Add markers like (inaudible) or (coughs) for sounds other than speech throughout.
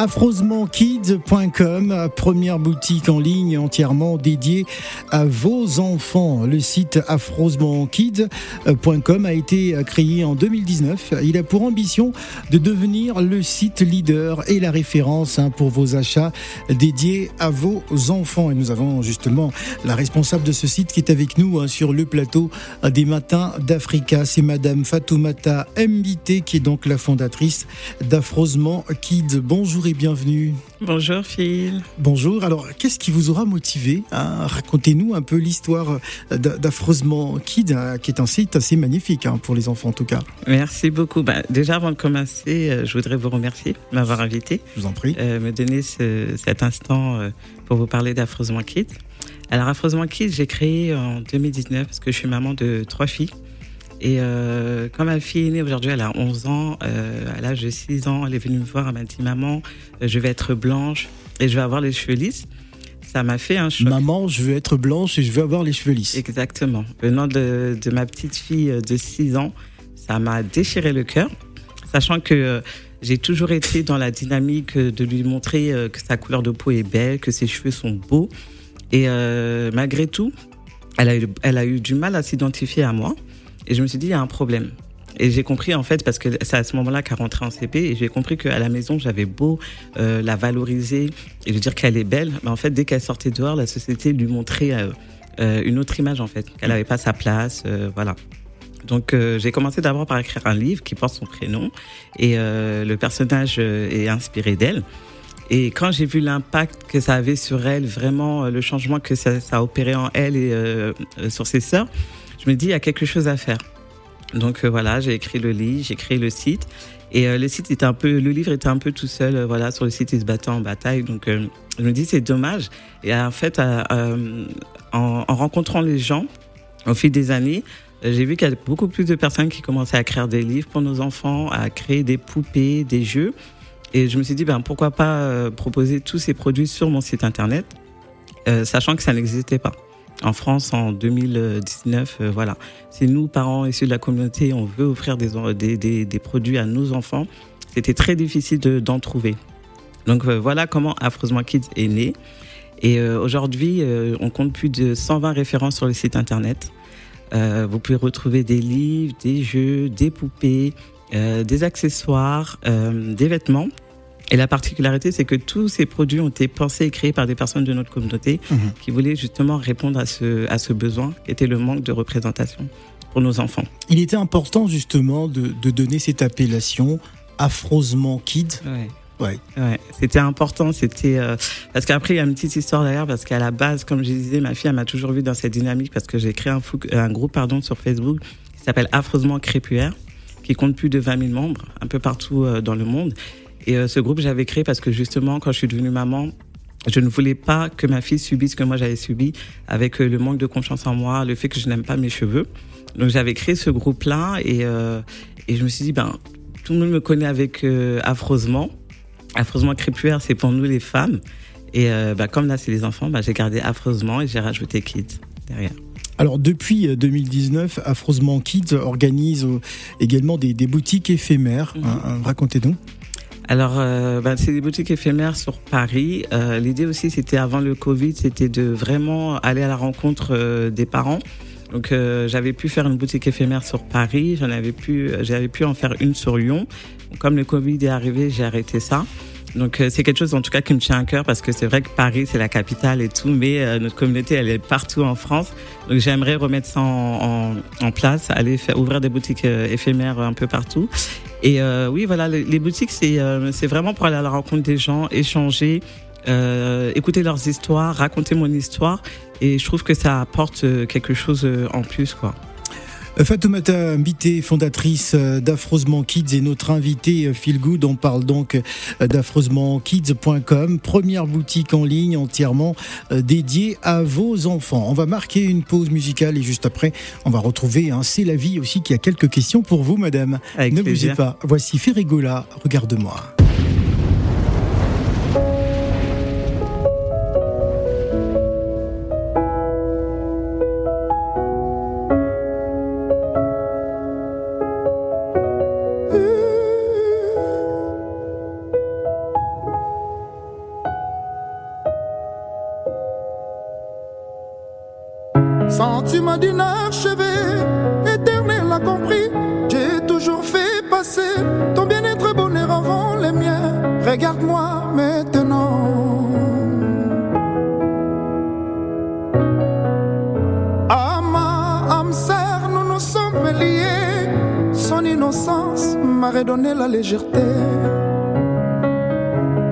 affrosementkids.com, première boutique en ligne entièrement dédiée à vos enfants. Le site affrosementkids.com a été créé en 2019. Il a pour ambition de devenir le site leader et la référence hein, pour vos achats dédiés à vos enfants. Et nous avons justement la responsable de ce site qui est avec nous hein, sur le plateau des matins d'Africa. C'est Madame Fatoumata Mbité qui est donc la fondatrice d'Affrosement Kids. Bonjour bienvenue. Bonjour Phil. Bonjour. Alors, qu'est-ce qui vous aura motivé à Racontez-nous un peu l'histoire d'Affreusement Kid, hein, qui est un site assez magnifique hein, pour les enfants en tout cas? Merci beaucoup. Bah, déjà, avant de commencer, euh, je voudrais vous remercier de m'avoir invité. Je vous en prie. Euh, me donner cet instant euh, pour vous parler d'Affreusement Kid. Alors, Affreusement Kid, j'ai créé en 2019 parce que je suis maman de trois filles. Et euh, quand ma fille est née aujourd'hui, elle a 11 ans, euh, à l'âge de 6 ans, elle est venue me voir, elle m'a dit Maman, euh, je vais être blanche et je vais avoir les cheveux lisses. Ça m'a fait un choc. Maman, je veux être blanche et je veux avoir les cheveux lisses. Exactement. Venant de, de ma petite fille de 6 ans, ça m'a déchiré le cœur, sachant que j'ai toujours été dans la dynamique de lui montrer que sa couleur de peau est belle, que ses cheveux sont beaux. Et malgré tout, elle a, eu, elle a eu du mal à s'identifier à moi. Et je me suis dit, il y a un problème. Et j'ai compris en fait, parce que c'est à ce moment-là qu'elle rentrait en CP, et j'ai compris qu'à la maison, j'avais beau euh, la valoriser et lui dire qu'elle est belle, mais en fait, dès qu'elle sortait dehors, la société lui montrait euh, euh une autre image en fait, qu'elle n'avait pas sa place, euh, voilà. Donc euh, j'ai commencé d'abord par écrire un livre qui porte son prénom, et le personnage est inspiré d'elle. Et quand j'ai vu l'impact que ça avait sur elle, vraiment le changement que ça, ça a opéré en elle et sur ses sœurs, je me dis, il y a quelque chose à faire. Donc euh, voilà, j'ai écrit le livre, j'ai créé le site. Et euh, le site était un peu, le livre était un peu tout seul, euh, voilà, sur le site, il se battait en bataille. Donc je me dis, c'est dommage. Et en fait, en, en, rencontrant les gens, au fil des années, j'ai vu qu'il y a beaucoup plus de personnes qui commençaient à créer des livres pour nos enfants, à créer des poupées, des jeux. Et je me suis dit, ben, pourquoi pas proposer tous ces produits sur mon site internet, sachant que ça n'existait pas en France en 2019. Euh, voilà, si nous, parents issus de la communauté, on veut offrir des, des, des, produits à nos enfants, c'était très difficile d'en trouver. Donc euh, voilà comment Affreusement Kids est né. Et euh, aujourd'hui, on compte plus de 120 références sur le site internet. vous pouvez retrouver des livres, des jeux, des poupées, des accessoires, des vêtements. Et la particularité, c'est que tous ces produits ont été pensés et créés par des personnes de notre communauté mhm. qui voulaient justement répondre à ce, à ce besoin, qui était le manque de représentation pour nos enfants. Il était important justement de, de donner cette appellation Affrosement Kid. Ouais. Ouais. ouais. C'était important, c'était euh, parce qu'après il y a une petite histoire derrière parce qu'à la base, comme je disais, ma fille elle m'a toujours vu dans cette dynamique parce que j'ai créé un, un groupe pardon sur Facebook qui s'appelle Affreusement Crépulaire qui compte plus de 20 000 membres un peu partout euh, dans le monde et euh, ce groupe, j'avais créé parce que justement, quand je suis devenue maman, je ne voulais pas que ma fille subisse ce que moi j'avais subi avec euh, le manque de confiance en moi, le fait que je n'aime pas mes cheveux. Donc j'avais créé ce groupe-là et, euh, et je me suis dit, ben, tout le monde me connaît avec affreusement. Affreusement crépulaire, c'est pour nous les femmes. Et ben, comme là, c'est les enfants, ben, j'ai gardé affreusement et j'ai rajouté kids derrière. Alors depuis 2019, Affreusement Kids organise également des, des boutiques éphémères. Mhm. Hein, hein, racontez-nous. Alors, euh, bah, c'est des boutiques éphémères sur Paris. Euh, L'idée aussi, c'était avant le Covid, c'était de vraiment aller à la rencontre euh, des parents. Donc, euh, j'avais pu faire une boutique éphémère sur Paris. J'en avais pu, j'avais pu en faire une sur Lyon. Comme le Covid est arrivé, j'ai arrêté ça. Donc c'est quelque chose en tout cas qui me tient à cœur parce que c'est vrai que Paris c'est la capitale et tout, mais notre communauté elle est partout en France. Donc j'aimerais remettre ça en, place, aller faire, ouvrir des boutiques éphémères un peu partout. Et euh, oui, voilà, les, boutiques, c'est euh, c'est vraiment pour aller à la rencontre des gens, échanger, euh, écouter leurs histoires, raconter mon histoire. Et je trouve que ça apporte euh, quelque chose euh, en plus, quoi. Fatoumata Mbité, fondatrice d'Affreusement Kids et notre invité Phil Good. On parle donc d'affreusementkids.com, première boutique en ligne entièrement dédiée à vos enfants. On va marquer une pause musicale et juste après, on va retrouver un C'est la vie aussi qui a quelques questions pour vous, madame. ne bougez pas. Voici Ferrigola, regarde-moi. Sentiment d'inachevé, éternel a compris. J'ai toujours fait passer ton bien-être bonheur avant les miens. Regarde-moi maintenant. Âme sœur, nous nous sommes liés. Son innocence m'a redonné la légèreté.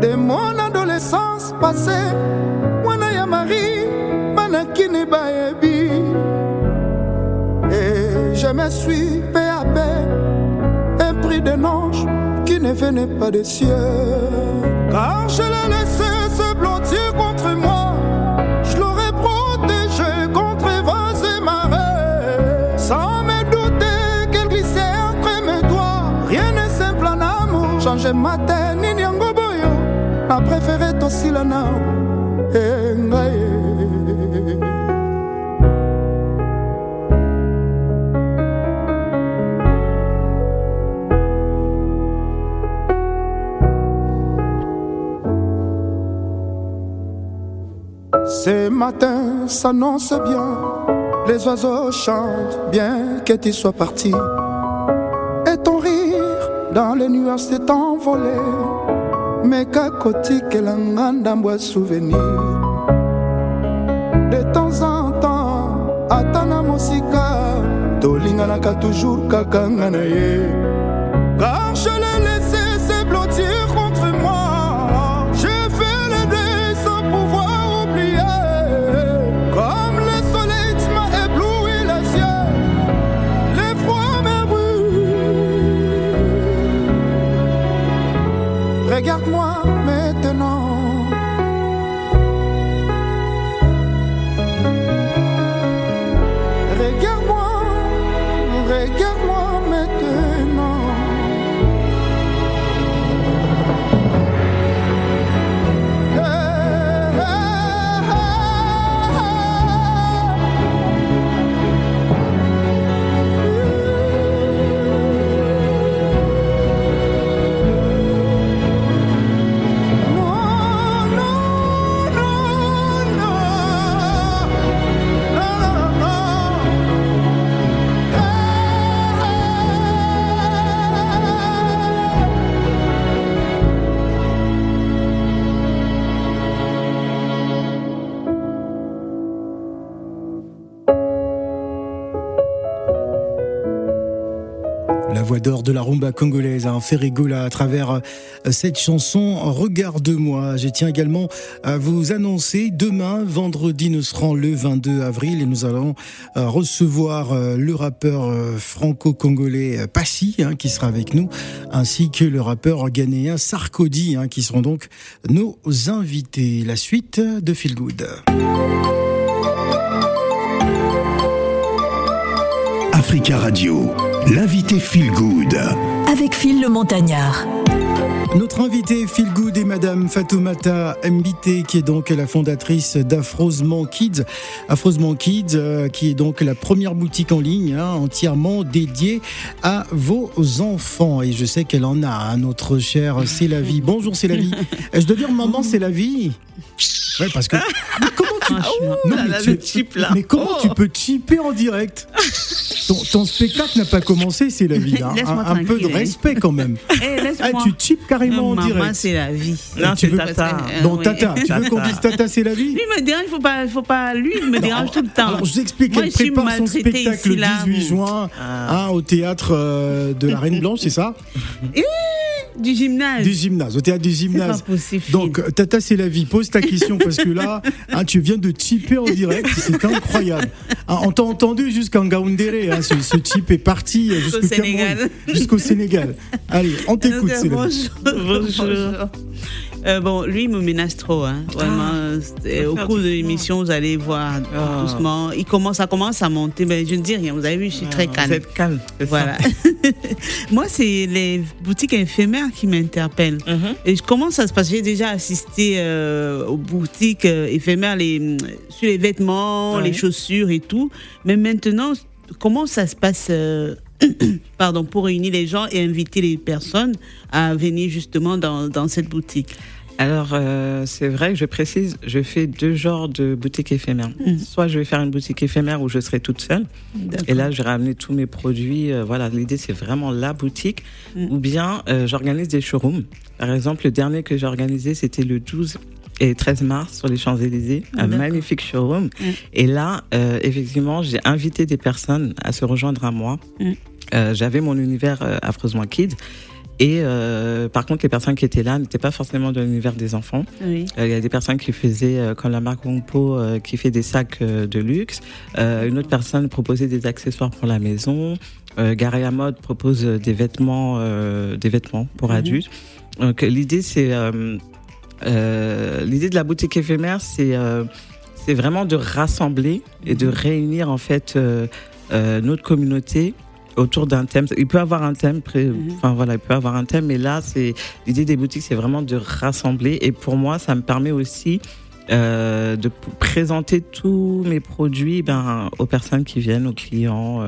De mon adolescence passée, je me suis peu à peu épris d'un ange qui ne venait pas des cieux. Car je l'ai laissé se blottir contre moi. Je l'aurais protégé contre vents et marées. Sans me douter qu'elle glissait entre mes doigts. Rien n'est simple en amour. Changer ma tête, ni nyango boyo. A préféré tosila nao. Matin s'annonce bien, les oiseaux chantent bien que tu sois parti. Et ton rire dans les nuages s'est envolé, mais kakoti que l'angandambois souvenir. De temps en temps, atana mosika, tolinganaka toujours kakanga na ye. Car je l'ai laissé Regarde-moi maintenant. Regarde-moi, regarde-moi rumba congolaise, un Ferrigola à travers euh, cette chanson Regarde-moi. Je tiens également à vous annoncer demain, vendredi, nous serons le 22 avril et nous allons euh, recevoir euh, le rappeur franco-congolais Passy hein, qui sera avec nous, ainsi que le rappeur ghanéen Sarkozy hein, qui seront donc nos invités. La suite de Feel Good. Africa Radio, l'invité Feel Good. Avec Phil le Montagnard. Notre invitée Feel Good est Madame Fatoumata Mbité, qui est donc la fondatrice d'Afrosement Kids. Afrosement Kids, euh, qui est donc la première boutique en ligne hein, entièrement dédiée à vos enfants. Et je sais qu'elle en a un autre cher, c'est la vie. Bonjour, c'est la vie. Je (laughs) dois dire maman, c'est la vie. Ouais, parce que mais comment tu Franchement. Non, là, mais là, tu- le cheap, là. Mais comment Oh. tu peux chipper en direct? Ton, ton spectacle n'a pas commencé, c'est la vie. (laughs) hein. Laisse-moi Un, un peu de tranquille. Respect quand même. (laughs) Eh, Ah, tu chipes carrément en Maman, direct. c'est la vie. Non, tu veux- Tata. Euh, Bon, oui. Tata, tu veux qu'on dise Tata, c'est la vie Lui il me dérange, il faut pas, il faut pas. Lui, il me dérange tout le temps. Alors, je vous explique Moi, suis prépare son spectacle le 18 juin Ah. hein, au théâtre euh, de la Reine Blanche, c'est ça Du gymnase. Du gymnase, au théâtre du C'est pas gymnase. possible. Donc, Tata, c'est la vie. Pose ta question parce que là, (laughs) hein, tu viens de chipper en direct. C'est incroyable. Hein, on t'a entendu jusqu'en Gaoundéré. Hein, ce, ce chip est parti jusqu'au Sénégal. Jusqu'au Sénégal. Allez, on t'écoute, vie. bonjour. Bonjour. Euh, bon, lui, il me menace trop, hein. Vraiment. c'est- Faut au cours de l'émission, vous allez voir Ah. doucement. Il commence, ça commence à monter, mais je ne dis rien. Vous avez vu, je suis très Vous calme. êtes calme. Voilà. (laughs) Moi, c'est les boutiques éphémères qui m'interpellent. Mhm. Et comment ça se passe? J'ai déjà assisté euh, aux boutiques euh, éphémères les, sur les vêtements, Ouais. les chaussures et tout. Mais maintenant, comment ça se passe euh, (coughs) pardon, pour réunir les gens et inviter les personnes à venir justement dans, dans cette boutique Alors, euh, c'est vrai, je précise, je fais deux genres de boutiques éphémères. Mhm. Soit je vais faire une boutique éphémère où je serai toute seule, et là, je vais ramener tous mes produits. euh, voilà, l'idée, c'est vraiment la boutique. Mhm. Ou bien, euh, j'organise des showrooms. Par exemple, le dernier que j'ai organisé, c'était le 12 et 13 mars sur les Champs-Élysées, un magnifique showroom. Mhm. Et là, euh, effectivement, j'ai invité des personnes à se rejoindre à moi. Mhm. Euh, J'avais mon univers euh, Affreusement Kids. Et euh, par contre, les personnes qui étaient là n'étaient pas forcément de l'univers des enfants. Oui. Euh, Il y a des personnes qui faisaient, euh, comme la marque Wompo, euh, qui fait des sacs de luxe. Euh, une autre personne proposait des accessoires pour la maison. Euh, Garia Mode propose des vêtements, euh, des vêtements pour Mhm. adultes. Donc l'idée, c'est euh, l'idée de la boutique éphémère, c'est euh, c'est vraiment de rassembler et de réunir en fait euh, euh, notre communauté autour d'un thème. Il peut avoir un thème, Mhm. enfin voilà, il peut avoir un thème, mais là, c'est l'idée des boutiques, c'est vraiment de rassembler. Et pour moi, ça me permet aussi euh, de présenter tous mes produits ben, aux personnes qui viennent, aux clients,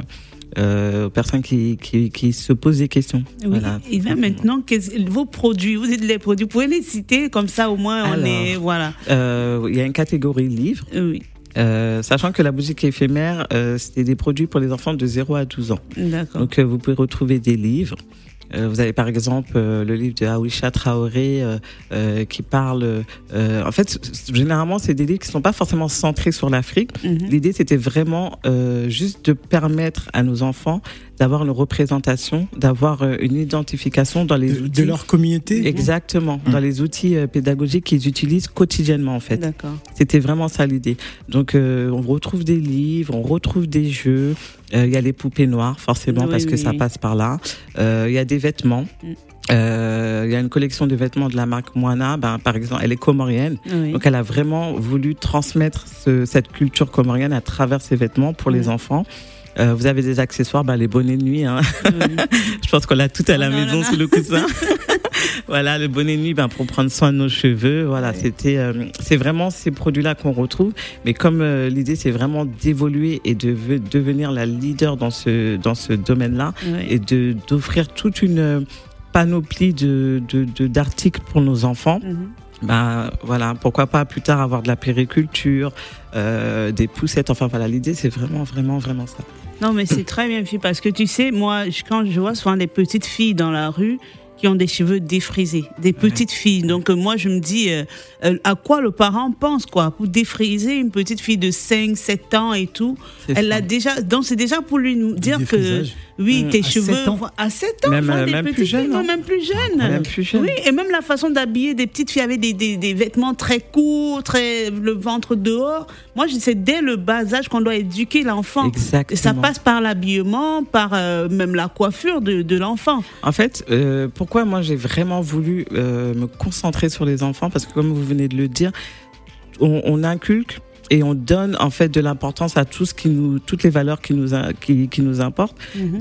euh, aux personnes qui, qui, qui se posent des questions. Oui. Voilà. Et bien maintenant, vos produits, vous dites les produits, vous pouvez les citer comme ça au moins on Alors. est. Voilà. Euh, Il y a une catégorie livres, Oui, euh, sachant que la boutique éphémère, c'était des produits pour les enfants de 0 à 12 ans. d'accord. Donc vous pouvez retrouver des livres. Euh, vous avez par exemple euh, le livre de Awisha Traoré euh, euh, qui parle. euh, en fait, généralement, c'est des livres qui sont pas forcément centrés sur l'Afrique. Mhm. L'idée, c'était vraiment euh, juste de permettre à nos enfants d'avoir une représentation, d'avoir euh, une identification dans les De, outils. de leur communauté Exactement, Mhm. dans les outils euh, pédagogiques qu'ils utilisent quotidiennement en fait. D'accord. C'était vraiment ça l'idée. Donc euh, on retrouve des livres, on retrouve des jeux. Euh, Il y a les poupées noires forcément Oui, parce que oui, ça passe par là. Euh, Il y a des vêtements. Mm. Euh, Il y a une collection de vêtements de la marque Moana. Ben, par exemple, elle est comorienne. Oui. Donc elle a vraiment voulu transmettre ce- cette culture comorienne à travers ses vêtements pour les Mm. enfants. Euh, vous avez des accessoires, ben, les bonnets de nuit. Hein. (laughs) Je pense qu'on l'a tout à la Oh maison là. sous le coussin. (laughs) voilà, le bonnet de nuit ben, pour prendre soin de nos cheveux. Voilà, Ouais. c'était, euh, c'est vraiment ces produits-là qu'on retrouve. Mais comme euh, l'idée, c'est vraiment d'évoluer et de ve- devenir la leader dans ce, dans ce domaine-là Oui. et de, d'offrir toute une panoplie de, de, de- d'articles pour nos enfants. Ben voilà, pourquoi pas plus tard avoir de la périculture, euh, des poussettes. Enfin voilà, l'idée c'est vraiment vraiment vraiment ça. Non, mais c'est très bien fait parce que tu sais, moi, je- quand je vois souvent des petites filles dans la rue qui ont des cheveux défrisés, des petites filles. Donc, euh, moi, je me dis, euh, euh, à quoi le parent pense, quoi, pour défriser une petite fille de 5, 7 ans et tout. Elle ça. a déjà, donc c'est déjà pour lui dire que. Oui, Mm. tes À cheveux, 7 ans. à 7 ans, Même, euh, des plus jeune, filles, hein. même plus jeunes. Même plus jeune. Oui, et même la façon d'habiller des petites filles avec des, des, des vêtements très courts, très, le ventre dehors. Moi, c'est dès le bas âge qu'on doit éduquer l'enfant. Exactement. Ça passe par l'habillement, par euh, même la coiffure de, de l'enfant. En fait, euh, pourquoi moi j'ai vraiment voulu euh, me concentrer sur les enfants? Parce que comme vous venez de le dire, on, on inculque et on donne en fait de l'importance à tout ce qui nous, toutes les valeurs qui nous, a- qui, qui nous importent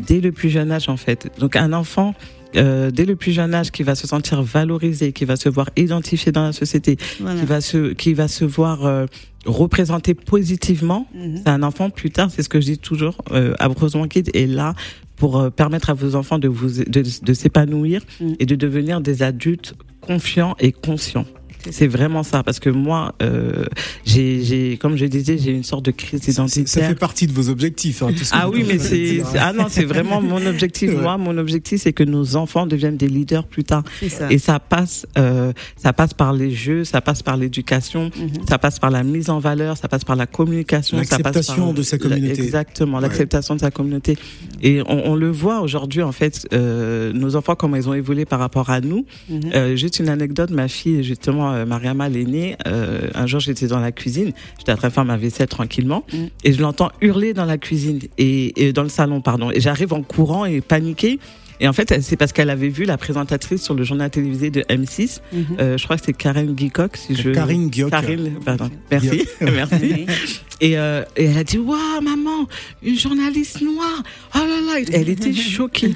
dès le plus jeune âge en fait. Donc un enfant. euh, dès le plus jeune âge, qui va se sentir valorisé, qui va se voir identifié dans la société, Voilà. qui va se, qui va se voir euh, représenté positivement, Mhm. c'est un enfant plus tard, c'est ce que je dis toujours, euh, Abreusement Kid est là pour euh, permettre à vos enfants de, vous, de, de s'épanouir Mm. et de devenir des adultes confiants et conscients. C'est vraiment ça, parce que moi, euh, j'ai, j'ai, comme je disais, j'ai une sorte de crise Ça, ça identitaire. fait partie de vos objectifs. hein, tout ce que Ah vous oui, mais c'est, ah non, c'est vraiment mon objectif. (laughs) Ouais. Moi, mon objectif, c'est que nos enfants deviennent des leaders plus tard. C'est ça. Et ça passe, euh, ça passe par les jeux, ça passe par l'éducation, Mhm. ça passe par la mise en valeur, ça passe par la communication, ça passe L'acceptation par de sa communauté. Exactement, l'acceptation de sa communauté. Et on, on le voit aujourd'hui en fait, euh, nos enfants comment ils ont évolué par rapport à nous. Euh, juste une anecdote, ma fille justement, euh, Mariama l'aînée, euh, un jour j'étais dans la cuisine, j'étais en train de faire ma vaisselle tranquillement Mhm. et je l'entends hurler dans la cuisine et, et dans le salon pardon. Et j'arrive en courant et paniquée. Et en fait, c'est parce qu'elle avait vu la présentatrice sur le journal télévisé de M6. Mhm. Euh, je crois que c'est Karen Guicock, si je. Karine Guioc. Karine, pardon. Merci, (laughs) merci. Et, euh, et elle a dit Waouh, maman, une journaliste noire. Oh là là. Elle était choquée.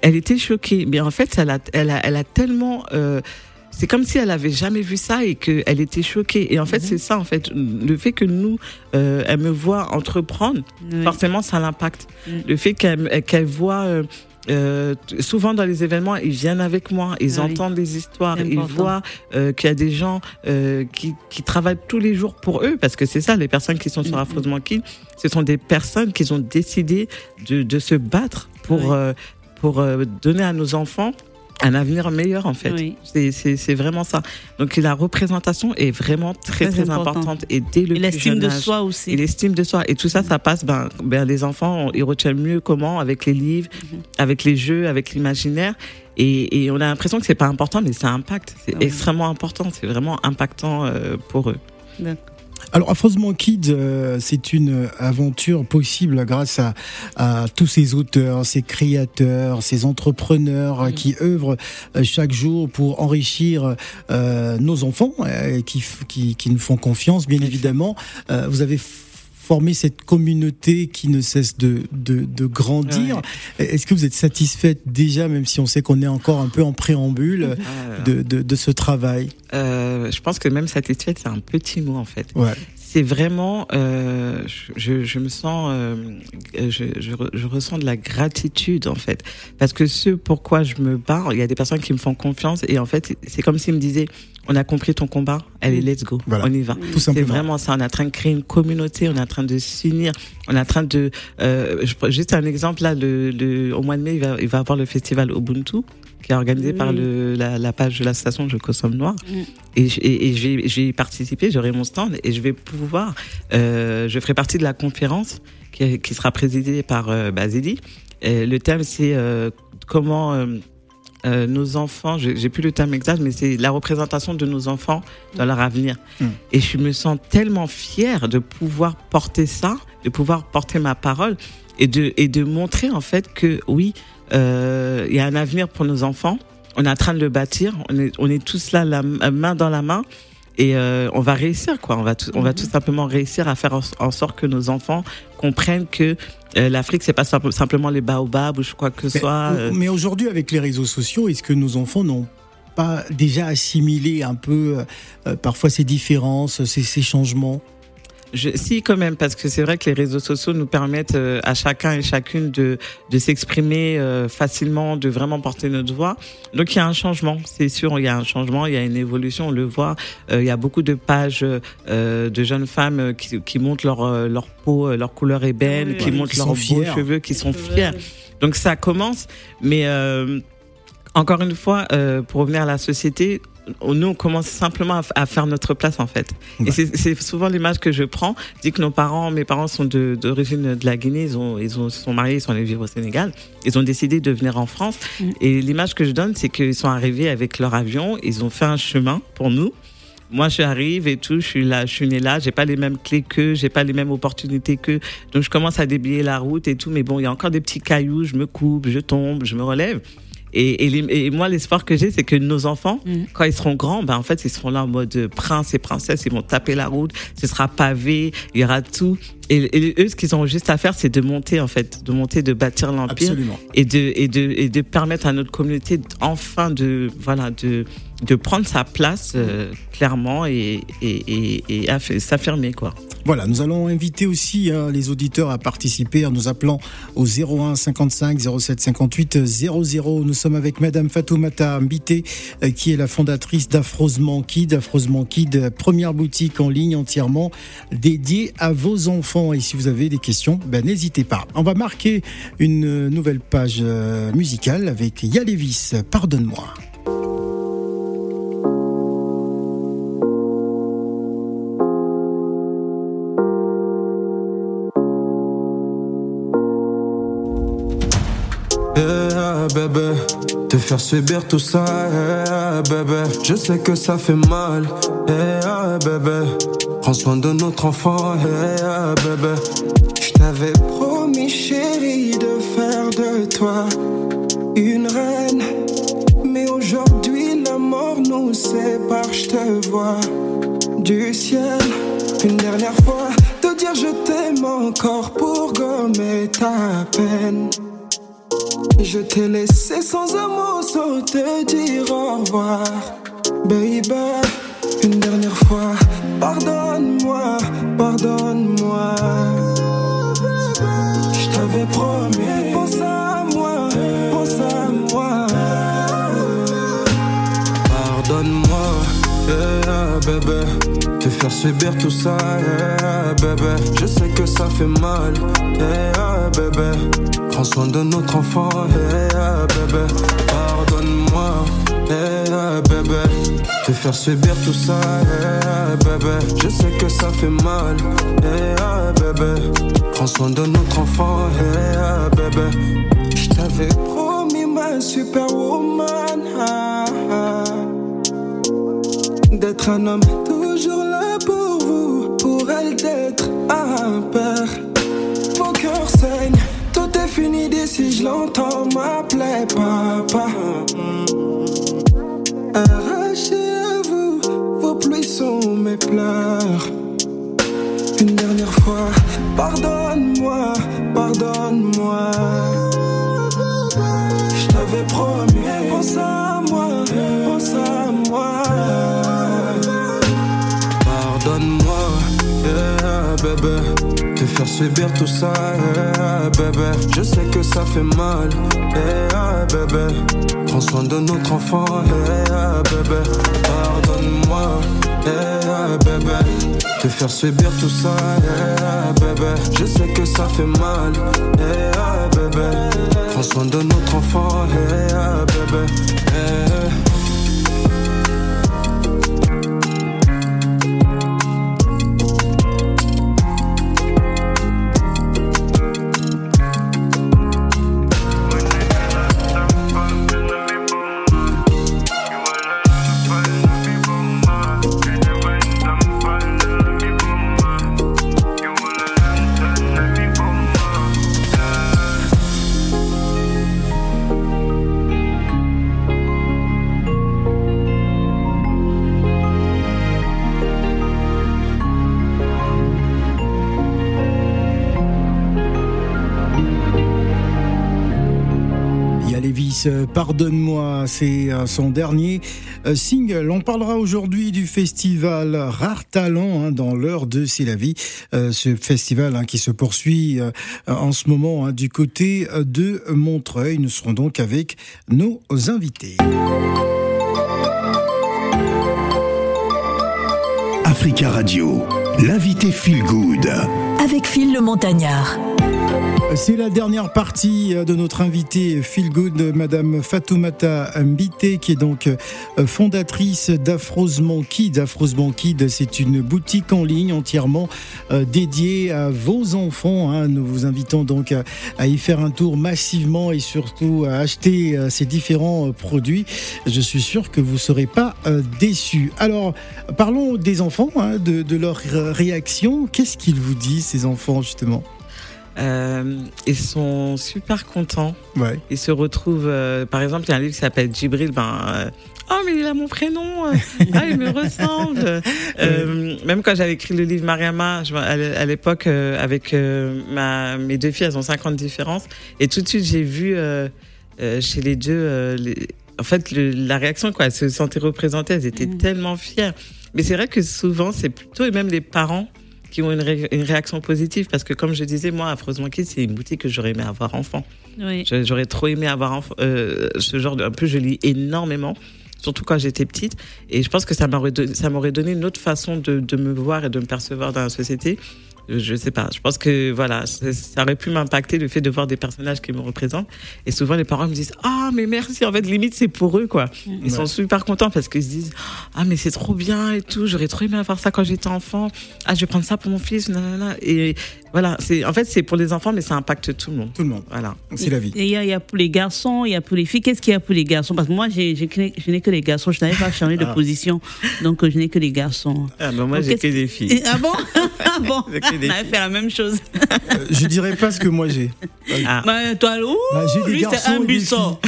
Elle était choquée. Mais en fait, elle a, elle a, elle a tellement. euh, c'est comme si elle avait jamais vu ça et qu'elle était choquée. Et en fait, c'est ça, en fait. Le fait que nous, euh, elle me voit entreprendre, Oui. forcément, ça l'impacte. Mm. Le fait qu'elle qu'elle voit euh, euh, souvent dans les événements, ils viennent avec moi, ils Ah oui. entendent des histoires, ils voient euh, qu'il y a des gens euh, qui, qui travaillent tous les jours pour eux, parce que c'est ça, les personnes qui sont sur Mhm. Affreusement Kid, ce sont des personnes qui ont décidé de, de se battre pour, Oui. euh, pour euh, donner à nos enfants un avenir meilleur en fait. Oui. C'est- vraiment ça. Donc la représentation est vraiment très Très très, important. importante et dès le Et l'estime de soi aussi. Et l'estime de soi. Et tout ça, ça passe, ben, ben, les enfants, ils retiennent mieux comment? Avec les livres, Mhm. avec les jeux, avec l'imaginaire. Et, et on a l'impression que c'est pas important, mais ça impacte. C'est Ah oui. extrêmement important. C'est vraiment impactant euh, pour eux. D'accord. Alors, Affreusement Kids, euh, c'est une aventure possible grâce à, à tous ces auteurs, ces créateurs, ces entrepreneurs euh, qui œuvrent euh, chaque jour pour enrichir euh, nos enfants, euh, qui, qui, qui nous font confiance, bien évidemment. Euh, vous avez f- formé cette communauté qui ne cesse de, de, de grandir. Est-ce que vous êtes satisfaite déjà, même si on sait qu'on est encore un peu en préambule, de, de, de ce travail? Euh, je pense que même satisfaite, c'est un petit mot en fait. Ouais. C'est vraiment, euh, je, je me sens, euh, je, je, je ressens de la gratitude en fait, parce que ce pourquoi je me bats, il y a des personnes qui me font confiance et en fait, c'est comme s'ils me disaient, on a compris ton combat, allez, let's go, Voilà. on y va. Tout C'est vraiment ça. On est en train de créer une communauté, on est en train de s'unir, on est en train de. Euh, juste un exemple là, le, le, au mois de mai, il va, il va avoir le festival Ubuntu qui est organisé Oui. par le, la, la page de l'association Je consomme noir. Mm. Et, je- et, et je vais, je vais y participer, j'aurai mon stand et je vais pouvoir. Euh, je ferai partie de la conférence qui, qui sera présidée par euh, Basili. Et le thème c'est euh, comment. Euh, nos enfants, j'ai j'ai plus le terme exact, mais c'est la représentation de nos enfants dans leur avenir. Mm. Et je me sens tellement fière de pouvoir porter ça, de pouvoir porter ma parole et de, et de montrer en fait que oui, euh, il y a un avenir pour nos enfants. On est en train de le bâtir. On est, on est tous là, la main dans la main. Et euh, on va réussir, quoi. On va, tout, on va tout simplement réussir à faire en, en sorte que nos enfants comprennent que euh, l'Afrique, c'est pas simple- simplement les baobabs ou je quoi que ce soit. euh, mais aujourd'hui, avec les réseaux sociaux, est-ce que nos enfants n'ont pas déjà assimilé un peu euh, parfois ces différences, ces, ces changements? Je, si, quand même, parce que c'est vrai que les réseaux sociaux nous permettent euh, à chacun et chacune de, de s'exprimer euh, facilement, de vraiment porter notre voix. Donc il y a un changement, c'est sûr, il y a un changement, il y a une évolution, on le voit. Euh, il y a beaucoup de pages euh, de jeunes femmes euh, qui, qui montrent leur, euh, leur peau, leur couleur ébène, Oui, qui oui, montrent qui leurs beaux fiers. cheveux, qui sont fiers. Donc ça commence, mais euh, encore une fois, euh, pour revenir à la société, nous on commence simplement à, faire notre place en fait. Ouais. Et c'est souvent l'image que je prends. Je dis que nos parents, mes parents sont d'origine de, la Guinée, ils ont, ils ont se sont mariés, ils sont allés vivre au Sénégal. Ils ont décidé de venir en France. Mm. Et l'image que je donne, c'est qu'ils sont arrivés avec leur avion, ils ont fait un chemin pour nous. Moi, je arrive et tout, je suis là, je suis né là, j'ai pas les mêmes clés qu'eux, j'ai pas les mêmes opportunités qu'eux. Donc, je commence à déblayer la route et tout, mais bon, il y a encore des petits cailloux, je me coupe, je tombe, je me relève. Et, et, les- et moi, l'espoir que j'ai, c'est que nos enfants, Mm. quand ils seront grands, ben, en fait, ils seront là en mode prince et princesse, ils vont taper la route, ce sera pavé, il y aura tout. Et, et eux, ce qu'ils ont juste à faire, c'est de monter, en fait, de monter, de bâtir l'empire Absolument. et de, et de, et de permettre à notre communauté enfin de, voilà, de, de prendre sa place euh, clairement et, et, et, et aff- s'affirmer, quoi. Voilà, nous allons inviter aussi hein, les auditeurs à participer en nous appelant au 01 55 07 58 00. Nous sommes avec Madame Fatoumata Mbité, euh, qui est la fondatrice d'Afrosement Kid. Afrosement Kid, euh, première boutique en ligne entièrement dédiée à vos enfants. Et si vous avez des questions, ben, n'hésitez pas. On va marquer une nouvelle page musicale avec Yalevis. Pardonne-moi. Te faire subir tout ça, yeah, bébé. Je sais que ça fait mal, yeah, bébé. Prends soin de notre enfant, bébé. Je t'avais promis, chérie, de faire de toi une reine. Mais aujourd'hui, la mort nous sépare, je te vois du ciel. Une dernière fois, te dire je t'aime encore pour gommer ta peine. Je t'ai laissé sans un mot, sans te dire au revoir. Baby, une dernière fois, pardonne-moi, pardonne-moi. Faire subir tout ça. Je sais que ça fait mal, bébé. Prends soin de notre enfant, bébé. Pardonne-moi, yeah, bébé. Te faire subir tout ça, yeah, bébé. Je sais que ça fait mal, yeah, bébé. Prends soin de notre enfant, yeah, bébé. Je t'avais promis ma superwoman. ah, ah. D'être un homme pour d'être un père. Vos cœurs saignent, tout est fini d'ici, je l'entends m'appeler papa. Arraché à vous, vos pluies sont mes pleurs. Une dernière fois, pardonne-moi, pardonne-moi. Je t'avais promis, pense à Te faire subir tout ça, yeah, bébé. Je sais que ça fait mal, yeah, bébé. Prends soin de notre enfant, yeah, bébé. Pardonne-moi, yeah, bébé. Te faire subir tout ça, bébé. Je sais que ça fait mal, bébé. Prends soin de notre enfant, bébé. Pardonne-moi, c'est euh, son dernier euh, single. On parlera aujourd'hui du festival Rare Talent hein, dans l'heure de C'est la vie. Euh, ce festival hein, qui se poursuit euh, en ce moment hein, du côté de Montreuil. Nous serons donc avec nos invités. Africa Radio, l'invité Feel Good. Avec Phil le Montagnard. C'est la dernière partie de notre invité Feel Good, Madame Fatoumata Mbité, qui est donc euh, fondatrice d'Afrosement Kid. Afrosement Kid, c'est une boutique en ligne entièrement euh, dédiée à vos enfants. hein. Nous vous invitons donc à, y faire un tour massivement et surtout à acheter euh, ces différents euh, produits. Je suis sûr que vous ne serez pas euh, déçus. Alors, parlons des enfants, hein, de, leur euh, réaction. Qu'est-ce qu'ils vous disent, ces enfants, justement? Euh, ils sont super contents. Ouais. Ils se retrouvent, euh, par exemple, il y a un livre qui s'appelle Djibril. Ben, euh, oh, mais il a mon prénom. ah, il me ressemble. (laughs) Même quand j'avais écrit le livre Mariama, je, à l'é- à l'époque, avec ma, mes deux filles, elles ont 50 différences. Et tout de suite, j'ai vu chez les deux, les- en fait, le- la réaction, quoi. Elles se sentaient représentées. Elles étaient tellement fières. Mais c'est vrai que souvent, c'est plutôt, et même les parents, qui ont une, ré- une réaction positive. Parce que comme je disais moi Affreusement Kids c'est une boutique que j'aurais aimé avoir enfant. Oui. J'aurais trop aimé avoir euh, ce genre de un peu je lis énormément surtout quand j'étais petite. Et je pense que ça m'aurait don- donné une autre façon de, de me voir et de me percevoir dans la société je sais pas. Je pense que voilà ça aurait pu m'impacter le fait de voir des personnages qui me représentent. Et souvent les parents me disent ah mais merci. En fait limite c'est pour eux quoi. Ils sont super contents parce qu'ils se disent ah mais c'est trop bien et tout. J'aurais trop aimé avoir ça quand j'étais enfant. Ah je vais prendre ça pour mon fils. Nanana. et voilà c'est en fait c'est pour les enfants mais ça impacte tout le monde Tout le monde. voilà C'est la vie. Et il y, a- il y a pour les garçons, il y a pour les filles. Qu'est-ce qu'il y a pour les garçons? Parce que moi, j'ai- j'ai que- je n'ai que les garçons. Je n'avais pas changé de position. Donc, euh, je n'ai que les garçons. ah, ben moi Donc, j'ai que des filles ah bon? (laughs) Ah bon? On avait fait la même chose. Euh, je dirais pas ce que moi j'ai. (laughs) ah. Bah, toi, ouh, Bah, j'ai des lui, c'est garçons un buisson.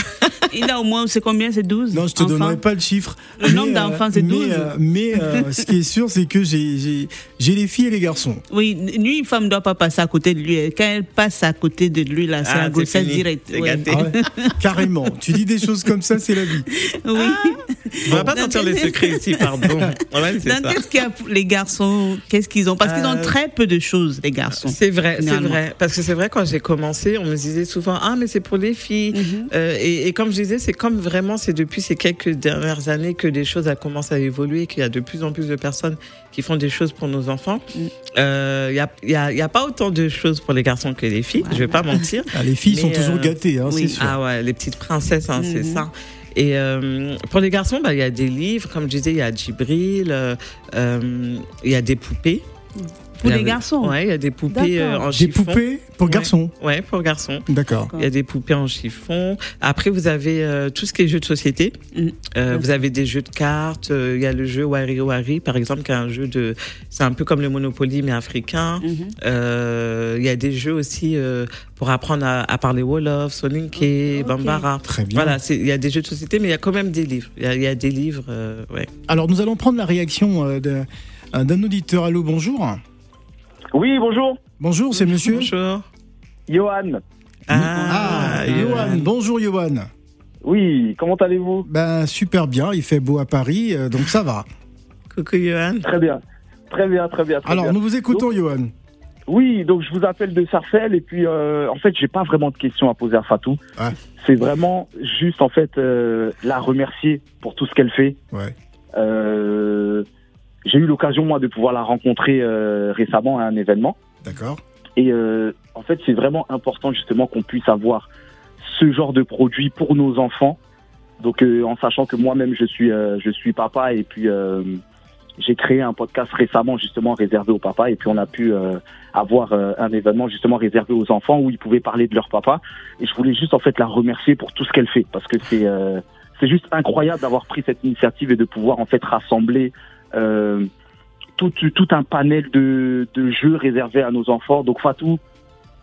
Il a au moins, c'est combien? C'est 12 Non, je te enfants? donnerai pas le chiffre. Le nombre Mais, euh, d'enfants, c'est mais, 12. euh, Mais euh, ce qui est sûr, c'est que j'ai- j'ai j'ai les filles et les garçons. Oui, lui, une femme ne doit pas passer à côté de lui. Quand elle passe à côté de lui, là, c'est Ah, un grossesse directe. C'est Ouais. gâté. Ah ouais, (laughs) carrément. Tu dis des choses comme ça, c'est la vie. Oui. on va pas sortir les secrets ici pardon (laughs) ouais, qu'est-ce qu'il y a pour les garçons? Qu'est-ce qu'ils ont? Parce qu'ils ont Euh, très peu de choses, les garçons. C'est vrai, c'est vrai. Parce que c'est vrai, quand j'ai commencé, on me disait souvent, ah, mais c'est pour les filles. Mhm. Euh, et, et comme je disais, c'est comme vraiment, c'est depuis ces quelques dernières années que les choses ont commencé à évoluer, qu'il y a de plus en plus de personnes qui font des choses pour nos enfants. Mm. Euh, Il y, a, il y, a, y a pas autant de choses pour les garçons que les filles, je vais pas mentir. Ah, les filles sont toujours euh, gâtées, hein, oui. c'est sûr. Ah ouais, les petites princesses, hein, c'est Mhm. ça. Et euh, pour les garçons, bah, il y a des livres, comme je disais, il y a Djibril, euh, euh, il y a des poupées. Pour les garçons. Ouais, il y a des poupées euh, en Des chiffon. poupées pour garçons. Ouais, pour garçons. D'accord. Il y a des poupées en chiffon. Après, vous avez euh, tout ce qui est jeux de société. Mm. Euh, vous avez des jeux de cartes. euh, Il y a le jeu Wari Wari, par exemple, qui est un jeu de. C'est un peu comme le Monopoly, mais africain. Mhm. Euh, Il y a des jeux aussi euh, pour apprendre à, à parler Wolof, Soninke, Ok. Bambara. Très bien. Voilà, il y a des jeux de société, mais il y a quand même des livres. Il y a, il y a des livres, euh, ouais. Alors, nous allons prendre la réaction de- d'un auditeur. Allô, bonjour. Oui, bonjour. Bonjour, c'est monsieur Bonjour. Johan. Ah, Johan. Bonjour, Johan. Oui, comment allez-vous? Ben, super bien. Il fait beau à Paris, euh, donc ça va. Coucou Johan. Très bien. Très bien, très bien. Très Alors, bien. nous vous écoutons, Johan. Oui, donc je vous appelle de Sarcelles et puis euh, en fait, j'ai pas vraiment de questions à poser à Fatou. Ouais. C'est vraiment juste en fait euh, la remercier pour tout ce qu'elle fait. Ouais. J'ai eu l'occasion moi de pouvoir la rencontrer euh, récemment à un événement D'accord. et euh, en fait, c'est vraiment important justement qu'on puisse avoir ce genre de produit pour nos enfants. Donc euh, en sachant que moi-même je suis euh, je suis papa et puis euh, j'ai créé un podcast récemment justement réservé aux papas et puis on a pu euh, avoir euh, un événement justement réservé aux enfants où ils pouvaient parler de leur papa et je voulais juste en fait la remercier pour tout ce qu'elle fait parce que c'est euh, c'est juste incroyable d'avoir pris cette initiative et de pouvoir en fait rassembler euh, tout, tout un panel de, de jeux réservés à nos enfants. Donc Fatou,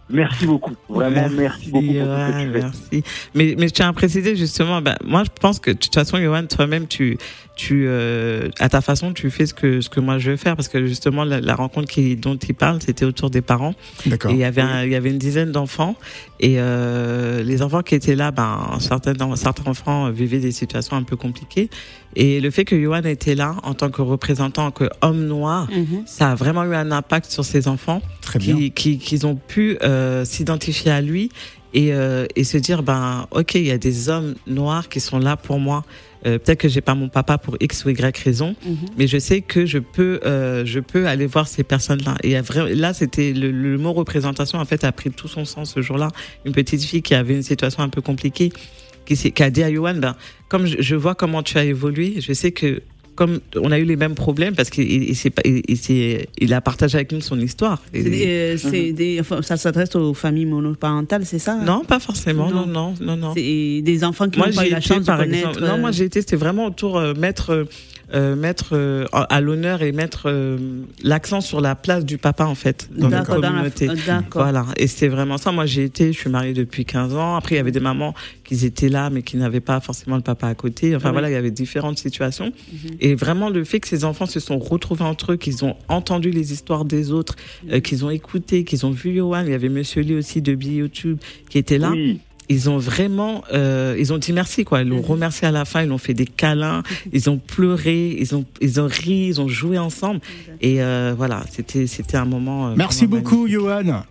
merci beaucoup. Vraiment, merci, beaucoup pour tout ce que Johan, tu fais. merci. Mais, mais je tiens à préciser justement, ben, moi je pense que de toute façon, Johan, toi-même, tu, tu, euh, à ta façon, tu fais ce que, ce que moi je veux faire parce que justement, la, la rencontre qui, dont il parle, c'était autour des parents. D'accord. Et il y avait, un- il y avait une dizaine d'enfants et euh, les enfants qui étaient là, ben, certains, certains enfants vivaient des situations un peu compliquées. Et le fait que Johan était là en tant que représentant, que homme noir, Mhm. ça a vraiment eu un impact sur ces enfants Très bien. qui, qui, qu'ils ont pu euh, s'identifier à lui et, euh, et se dire ben ok il y a des hommes noirs qui sont là pour moi Euh, peut-être que j'ai pas mon papa pour x ou y raison Mhm. mais je sais que je peux euh, je peux aller voir ces personnes là et là c'était le, le mot représentation en fait a pris tout son sens ce jour-là une petite fille qui avait une situation un peu compliquée qui, qui a dit à Yohan ben comme je, je vois comment tu as évolué je sais que comme on a eu les mêmes problèmes parce qu'il il, a partagé avec nous son histoire Et- euh, des- enfin, ça s'adresse aux familles monoparentales, c'est ça non, pas forcément. Non, Non. non, non, non. C'est des enfants qui Moi, n'ont pas eu j'ai la été, chance de par connaître. exemple. Non, moi, euh, j'ai été. C'était vraiment autour euh, mettre, euh, mettre euh, à l'honneur et mettre euh, l'accent sur la place du papa en fait dans la dans la- communauté. euh, D'accord. Voilà, et c'est vraiment ça. Moi, j'ai été, je suis mariée depuis 15 ans. Après, il y avait des mamans qui étaient là, mais qui n'avaient pas forcément le papa à côté. Enfin, Oui. voilà, il y avait différentes situations. Mhm. Et vraiment, le fait que ces enfants se sont retrouvés entre eux, qu'ils ont entendu les histoires des autres, euh, qu'ils ont écouté, qu'ils ont vu Johan. Il y avait Monsieur Lee aussi de Be YouTube qui était là Oui, ils ont vraiment, euh, ils ont dit merci quoi. Ils l'ont Mhm. remercié à la fin, ils l'ont fait des câlins, ils ont pleuré, ils ont, ils ont ri, ils ont joué ensemble. Et euh, voilà, c'était, c'était un moment. euh, Merci beaucoup, Johan.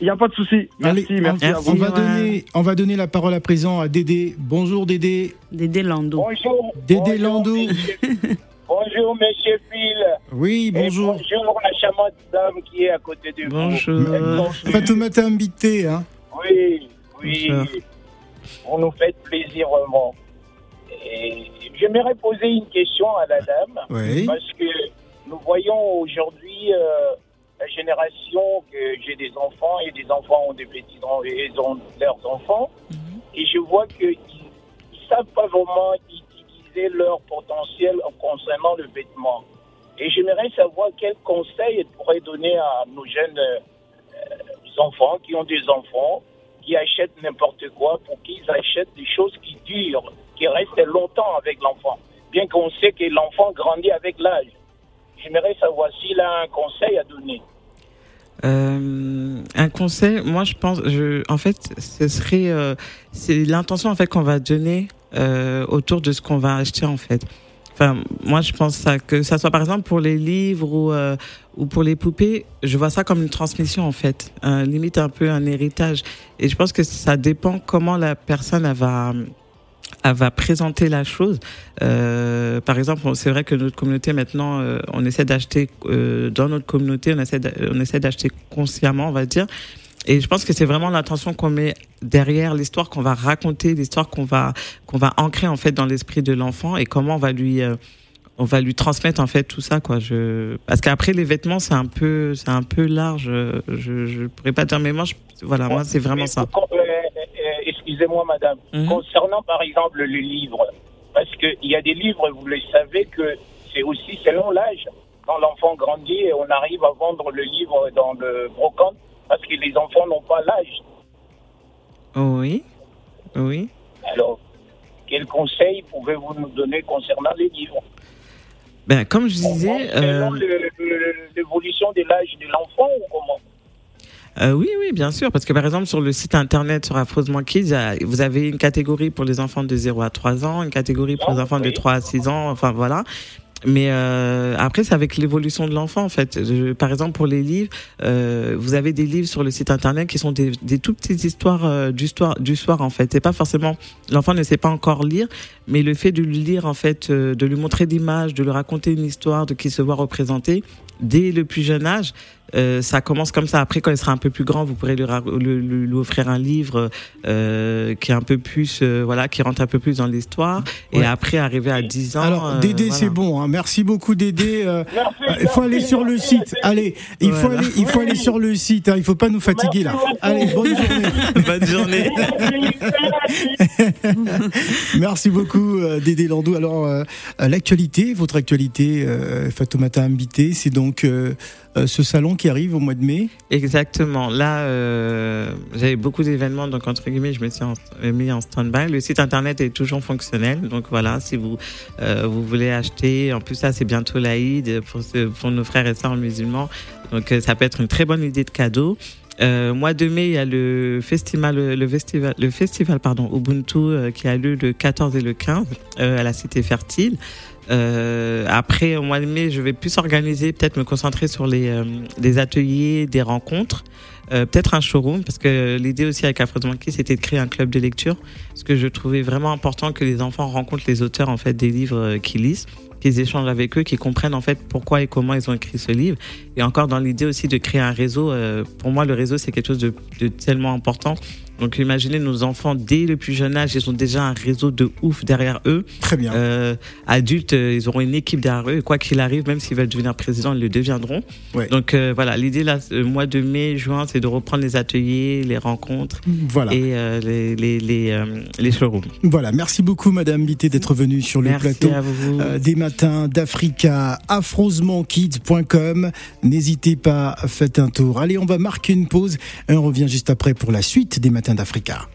il n'y a pas de souci. Merci, Allez, merci, on, à Merci, on vous. va donner, on va donner la parole à présent à Dédé. Bonjour Dédé. Dédé Lando. Bonjour. Dédé monsieur- Bonjour, monsieur Phil. Oui, Et bonjour. bonjour, la charmante dame qui est à côté de vous. Bonjour. Bonjour. Fatoumata invité, hein. Oui, Vous nous faites plaisir vraiment. Et j'aimerais poser une question à la dame. Oui. Parce que nous voyons aujourd'hui euh, la génération que j'ai des enfants et des enfants ont des petits et ils ont leurs enfants. Et je vois qu'ils ne savent pas vraiment utiliser leur potentiel en concernant le vêtement. Et j'aimerais savoir quels conseils elle pourrait donner à nos jeunes euh, enfants qui ont des enfants, qui achètent n'importe quoi pour qu'ils achètent des choses qui durent, qui restent longtemps avec l'enfant. Bien qu'on sait que l'enfant grandit avec l'âge. J'aimerais savoir s'il a un conseil à donner. Euh, un conseil, moi je pense, je, en fait, ce serait, euh, c'est l'intention en fait qu'on va donner euh, autour de ce qu'on va acheter en fait. Enfin, moi, je pense ça, que ça soit par exemple pour les livres ou, euh, ou pour les poupées, je vois ça comme une transmission en fait, euh, limite un peu un héritage. Et je pense que ça dépend comment la personne elle va, elle va présenter la chose. Euh, par exemple, c'est vrai que notre communauté maintenant, euh, on essaie d'acheter euh, dans notre communauté, on essaie, d'a- on essaie d'acheter consciemment, on va dire. Et je pense que c'est vraiment l'attention qu'on met derrière l'histoire qu'on va raconter, l'histoire qu'on va qu'on va ancrer en fait dans l'esprit de l'enfant et comment on va lui euh, on va lui transmettre en fait tout ça quoi. Je parce qu'après les vêtements c'est un peu c'est un peu large. Je je pourrais pas dire mais moi je- voilà moi c'est vraiment ça. euh, Excusez-moi, madame. Mhm. Concernant, par exemple, les livres, parce qu'il y a des livres, vous le savez, que c'est aussi selon l'âge. Quand l'enfant grandit, on arrive à vendre le livre dans le brocante parce que les enfants n'ont pas l'âge. Oui oui. Alors, quels conseils pouvez-vous nous donner concernant les livres? Ben comme je disais. euh, l'évolution de l'âge de l'enfant ou comment? Euh, oui, oui, bien sûr, parce que par exemple sur le site internet sur Affreusement Kids, vous avez une catégorie pour les enfants de 0 à 3 ans, une catégorie pour les enfants de 3 à 6 ans, enfin voilà. Mais euh, après, c'est avec l'évolution de l'enfant, en fait. Par exemple, pour les livres, euh, vous avez des livres sur le site internet qui sont des, des tout petites histoires euh, du, soir, du soir, en fait. C'est pas forcément l'enfant ne sait pas encore lire, mais le fait de lui lire, en fait, euh, de lui montrer d'images, de lui raconter une histoire, de qu'il se voit représenter dès le plus jeune âge, euh, ça commence comme ça. Après, quand il sera un peu plus grand, vous pourrez lui, lui, lui- offrir un livre euh, qui est un peu plus, euh, voilà, qui rentre un peu plus dans l'histoire. Et après, arriver à 10 ans. Alors, euh, Dédé, voilà. c'est bon. hein. Merci beaucoup, Dédé. Euh, il faut aller sur le site. Allez, il faut Voilà. aller, il faut aller sur le site. Hein. Il faut pas nous fatiguer là. Allez, bonne journée. (laughs) Bonne journée. (laughs) Merci beaucoup, Dédé Landou. Alors, l'actualité, votre actualité, euh, Fatoumata Ambité, c'est donc euh, euh, ce salon qui arrive au mois de mai. Exactement. Là, euh, j'avais beaucoup d'événements, donc entre guillemets, je me suis en- mis en stand-by. Le site internet est toujours fonctionnel, donc voilà, si vous euh, vous voulez acheter, en plus là, c'est bientôt l'Aïd pour, ce- pour nos frères et sœurs musulmans, donc euh, ça peut être une très bonne idée de cadeau. Euh, mois de mai, il y a le festival, le festival, le festival pardon, Ubuntu euh, qui a lieu le 14 et le 15 euh, à la Cité Fertile. Euh, après, au mois de mai, je vais plus organiser, peut-être me concentrer sur les euh, des ateliers, des rencontres, euh, peut-être un showroom, parce que l'idée aussi avec Afro Monkey, c'était de créer un club de lecture, parce que je trouvais vraiment important que les enfants rencontrent les auteurs en fait des livres qu'ils lisent, qu'ils échangent avec eux, qu'ils comprennent en fait pourquoi et comment ils ont écrit ce livre, et encore dans l'idée aussi de créer un réseau. euh, pour moi, le réseau c'est quelque chose de, de tellement important. Donc imaginez nos enfants dès le plus jeune âge, ils ont déjà un réseau de ouf derrière eux. Très bien. Euh, adultes, euh, ils auront une équipe derrière eux. Et quoi qu'il arrive, même s'ils veulent devenir président, ils le deviendront. Ouais. Donc euh, voilà, l'idée là, le mois de mai, juin, c'est de reprendre les ateliers, les rencontres Voilà. et euh, les les les, les showrooms. Voilà. Merci beaucoup, Madame Ambité, d'être venue sur le Merci plateau. à vous. des matins d'Africa, afrosementkids.com. N'hésitez pas, faites un tour. Allez, on va marquer une pause et on revient juste après pour la suite des matins d'Africa.